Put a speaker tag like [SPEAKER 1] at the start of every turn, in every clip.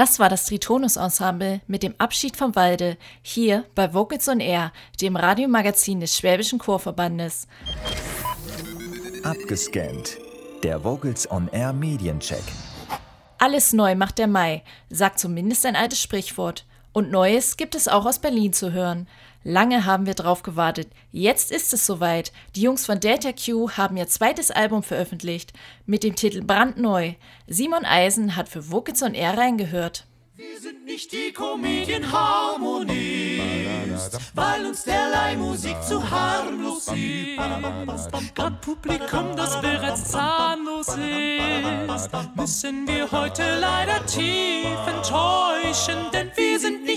[SPEAKER 1] Das war das Tritonus-Ensemble mit dem Abschied vom Walde, hier bei Vocals on Air, dem Radiomagazin des Schwäbischen Chorverbandes.
[SPEAKER 2] Abgescannt. Der Vocals on Air Mediencheck.
[SPEAKER 1] Alles neu macht der Mai, sagt zumindest ein altes Sprichwort. Und Neues gibt es auch aus Berlin zu hören. Lange haben wir drauf gewartet. Jetzt ist es soweit. Die Jungs von Delta Q haben ihr zweites Album veröffentlicht mit dem Titel Brandneu. Simon Eisen hat für Vocals on Air reingehört.
[SPEAKER 3] Wir sind nicht die Comedian Harmonist, weil uns derlei Musik zu harmlos ist. Grad Publikum, das bereits zahnlos ist, müssen wir heute leider tief enttäuschen, denn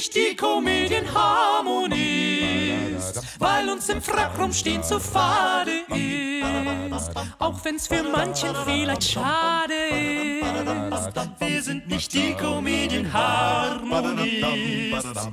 [SPEAKER 3] nicht die Comedian Harmonist, weil uns im Frack rumstehen zu fade ist, auch wenn's für manchen vielleicht schade ist. Wir sind nicht die Comedian Harmonist.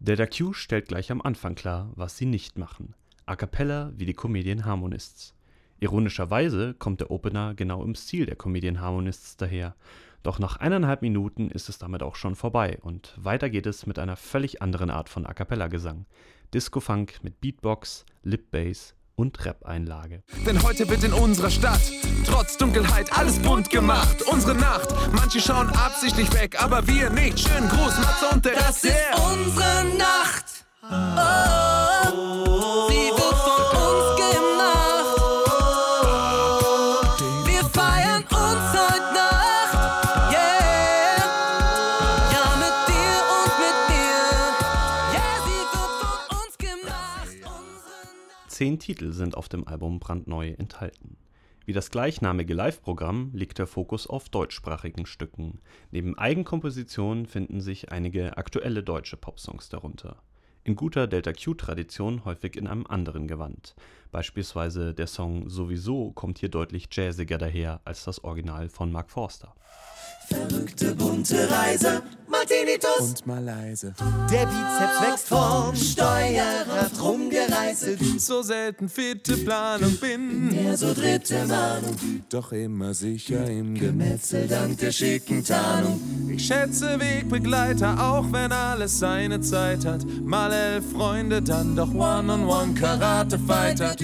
[SPEAKER 4] Delta Q stellt gleich am Anfang klar, was sie nicht machen. A cappella wie die Comedian Harmonists. Ironischerweise kommt der Opener genau im Stil der Comedian Harmonists daher. Doch nach eineinhalb Minuten ist es damit auch schon vorbei und weiter geht es mit einer völlig anderen Art von A cappella Gesang. Disco-Funk mit Beatbox, Lip-Bass und Rap-Einlage.
[SPEAKER 5] Denn heute wird in unserer Stadt trotz Dunkelheit alles bunt gemacht. Unsere Nacht, manche schauen absichtlich weg, aber wir nicht. Schönen Gruß, Matze und der
[SPEAKER 3] Das ist unsere Nacht. Oh,
[SPEAKER 4] Zehn Titel sind auf dem Album brandneu enthalten. Wie das gleichnamige Live-Programm liegt der Fokus auf deutschsprachigen Stücken. Neben Eigenkompositionen finden sich einige aktuelle deutsche Popsongs darunter. In guter Delta Q-Tradition häufig in einem anderen Gewand. Beispielsweise der Song Sowieso kommt hier deutlich jazziger daher als das Original von Mark Forster.
[SPEAKER 3] Verrückte bunte Reise, Martinitus.
[SPEAKER 5] Und mal leise.
[SPEAKER 3] Der Bizeps wächst vom Steuerrad rumgereißelt.
[SPEAKER 5] So selten fitte Planung bin.
[SPEAKER 3] Der so dritte Mahnung,
[SPEAKER 5] Doch immer sicher im
[SPEAKER 3] Gemetzel dank der schicken Tarnung.
[SPEAKER 5] Ich schätze Wegbegleiter, auch wenn alles seine Zeit hat. Mal elf Freunde, dann doch One-on-One Karate-Fighter.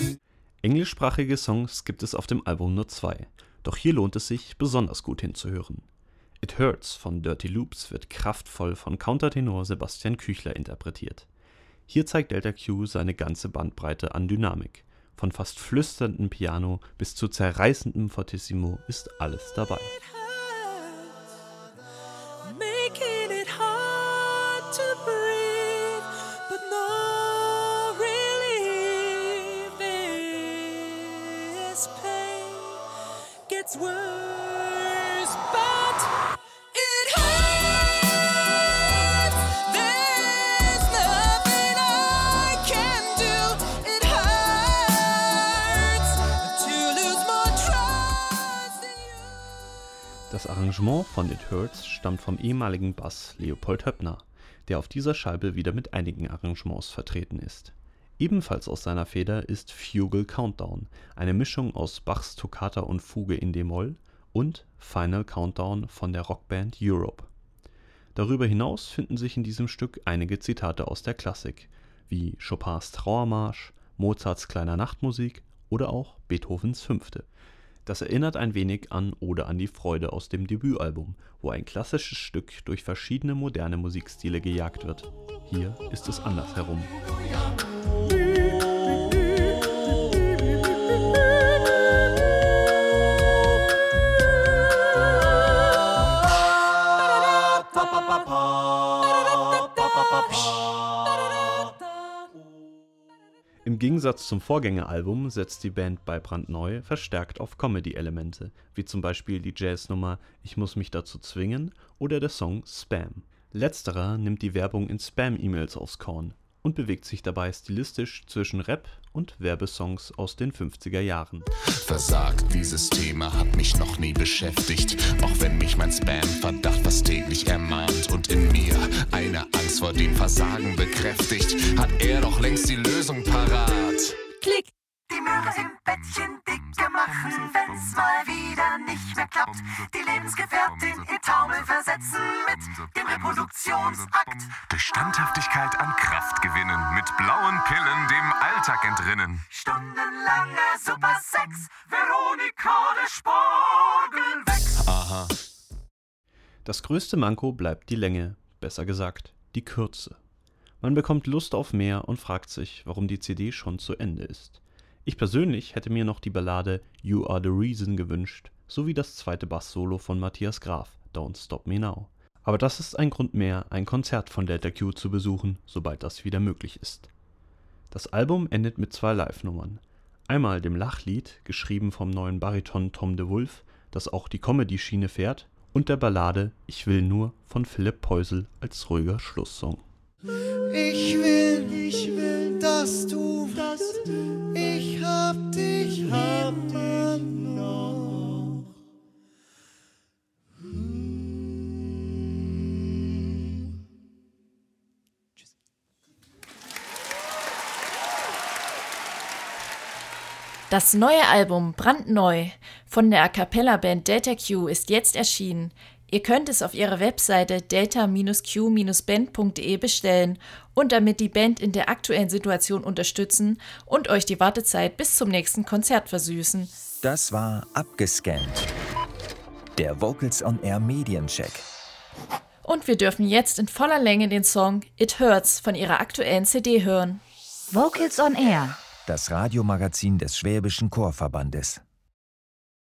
[SPEAKER 4] Englischsprachige Songs gibt es auf dem Album nur zwei. Doch hier lohnt es sich, besonders gut hinzuhören. It Hurts von Dirty Loops wird kraftvoll von Countertenor Sebastian Küchler interpretiert. Hier zeigt Delta Q seine ganze Bandbreite an Dynamik. Von fast flüsterndem Piano bis zu zerreißendem Fortissimo ist alles dabei.
[SPEAKER 3] Making it
[SPEAKER 4] Arrangement von It Hurts stammt vom ehemaligen Bass Leopold Höppner, der auf dieser Scheibe wieder mit einigen Arrangements vertreten ist. Ebenfalls aus seiner Feder ist Fugal Countdown, eine Mischung aus Bachs Toccata und Fuge in d-Moll und Final Countdown von der Rockband Europe. Darüber hinaus finden sich in diesem Stück einige Zitate aus der Klassik, wie Chopins Trauermarsch, Mozarts Kleiner Nachtmusik oder auch Beethovens Fünfte. Das erinnert ein wenig an Ode an die Freude aus dem Debütalbum, wo ein klassisches Stück durch verschiedene moderne Musikstile gejagt wird. Hier ist es andersherum. Im Gegensatz zum Vorgängeralbum setzt die Band bei Brandneu verstärkt auf Comedy-Elemente, wie zum Beispiel die Jazznummer Ich muss mich dazu zwingen oder der Song Spam. Letzterer nimmt die Werbung in Spam-E-Mails aufs Korn und bewegt sich dabei stilistisch zwischen Rap und Werbesongs aus den 50er Jahren.
[SPEAKER 6] Versagt, dieses Thema hat mich noch nie beschäftigt. Auch wenn mich mein Spam-Verdacht fast täglich ermahnt und in mir eine Angst vor dem Versagen bekräftigt, hat er doch längst die Lösung parat.
[SPEAKER 3] Klick. Die Möhre sind Bettchen dick.
[SPEAKER 7] Witke machen, wenn's mal wieder nicht mehr klappt. Die Lebensgefährtin in Taumel versetzen mit dem Reproduktionsakt.
[SPEAKER 5] Durch Standhaftigkeit an Kraft gewinnen, mit blauen Pillen dem Alltag entrinnen.
[SPEAKER 7] Stundenlanger Supersex, Veronika der Sporgel weg.
[SPEAKER 6] Aha.
[SPEAKER 4] Das größte Manko bleibt die Länge, besser gesagt, die Kürze. Man bekommt Lust auf mehr und fragt sich, warum die CD schon zu Ende ist. Ich persönlich hätte mir noch die Ballade You Are the Reason gewünscht, sowie das zweite Bass-Solo von Matthias Graf, Don't Stop Me Now. Aber das ist ein Grund mehr, ein Konzert von Delta Q zu besuchen, sobald das wieder möglich ist. Das Album endet mit zwei Live-Nummern. Einmal dem Lachlied, geschrieben vom neuen Bariton Tom de Wulf, das auch die Comedy-Schiene fährt, und der Ballade Ich will nur von Philipp Peusel als ruhiger Schlusssong.
[SPEAKER 8] Ich will, ich will, dass du, dass ich hab dich, hab dich noch.
[SPEAKER 1] Das neue Album Brandneu von der A cappella Band Delta Q ist jetzt erschienen. Ihr könnt es auf ihrer Webseite delta-q-band.de bestellen und damit die Band in der aktuellen Situation unterstützen und euch die Wartezeit bis zum nächsten Konzert versüßen.
[SPEAKER 2] Das war Abgescannt. Der Vocals on Air Mediencheck.
[SPEAKER 1] Und wir dürfen jetzt in voller Länge den Song It Hurts von ihrer aktuellen CD hören.
[SPEAKER 9] Vocals on Air.
[SPEAKER 2] Das Radiomagazin des Schwäbischen Chorverbandes.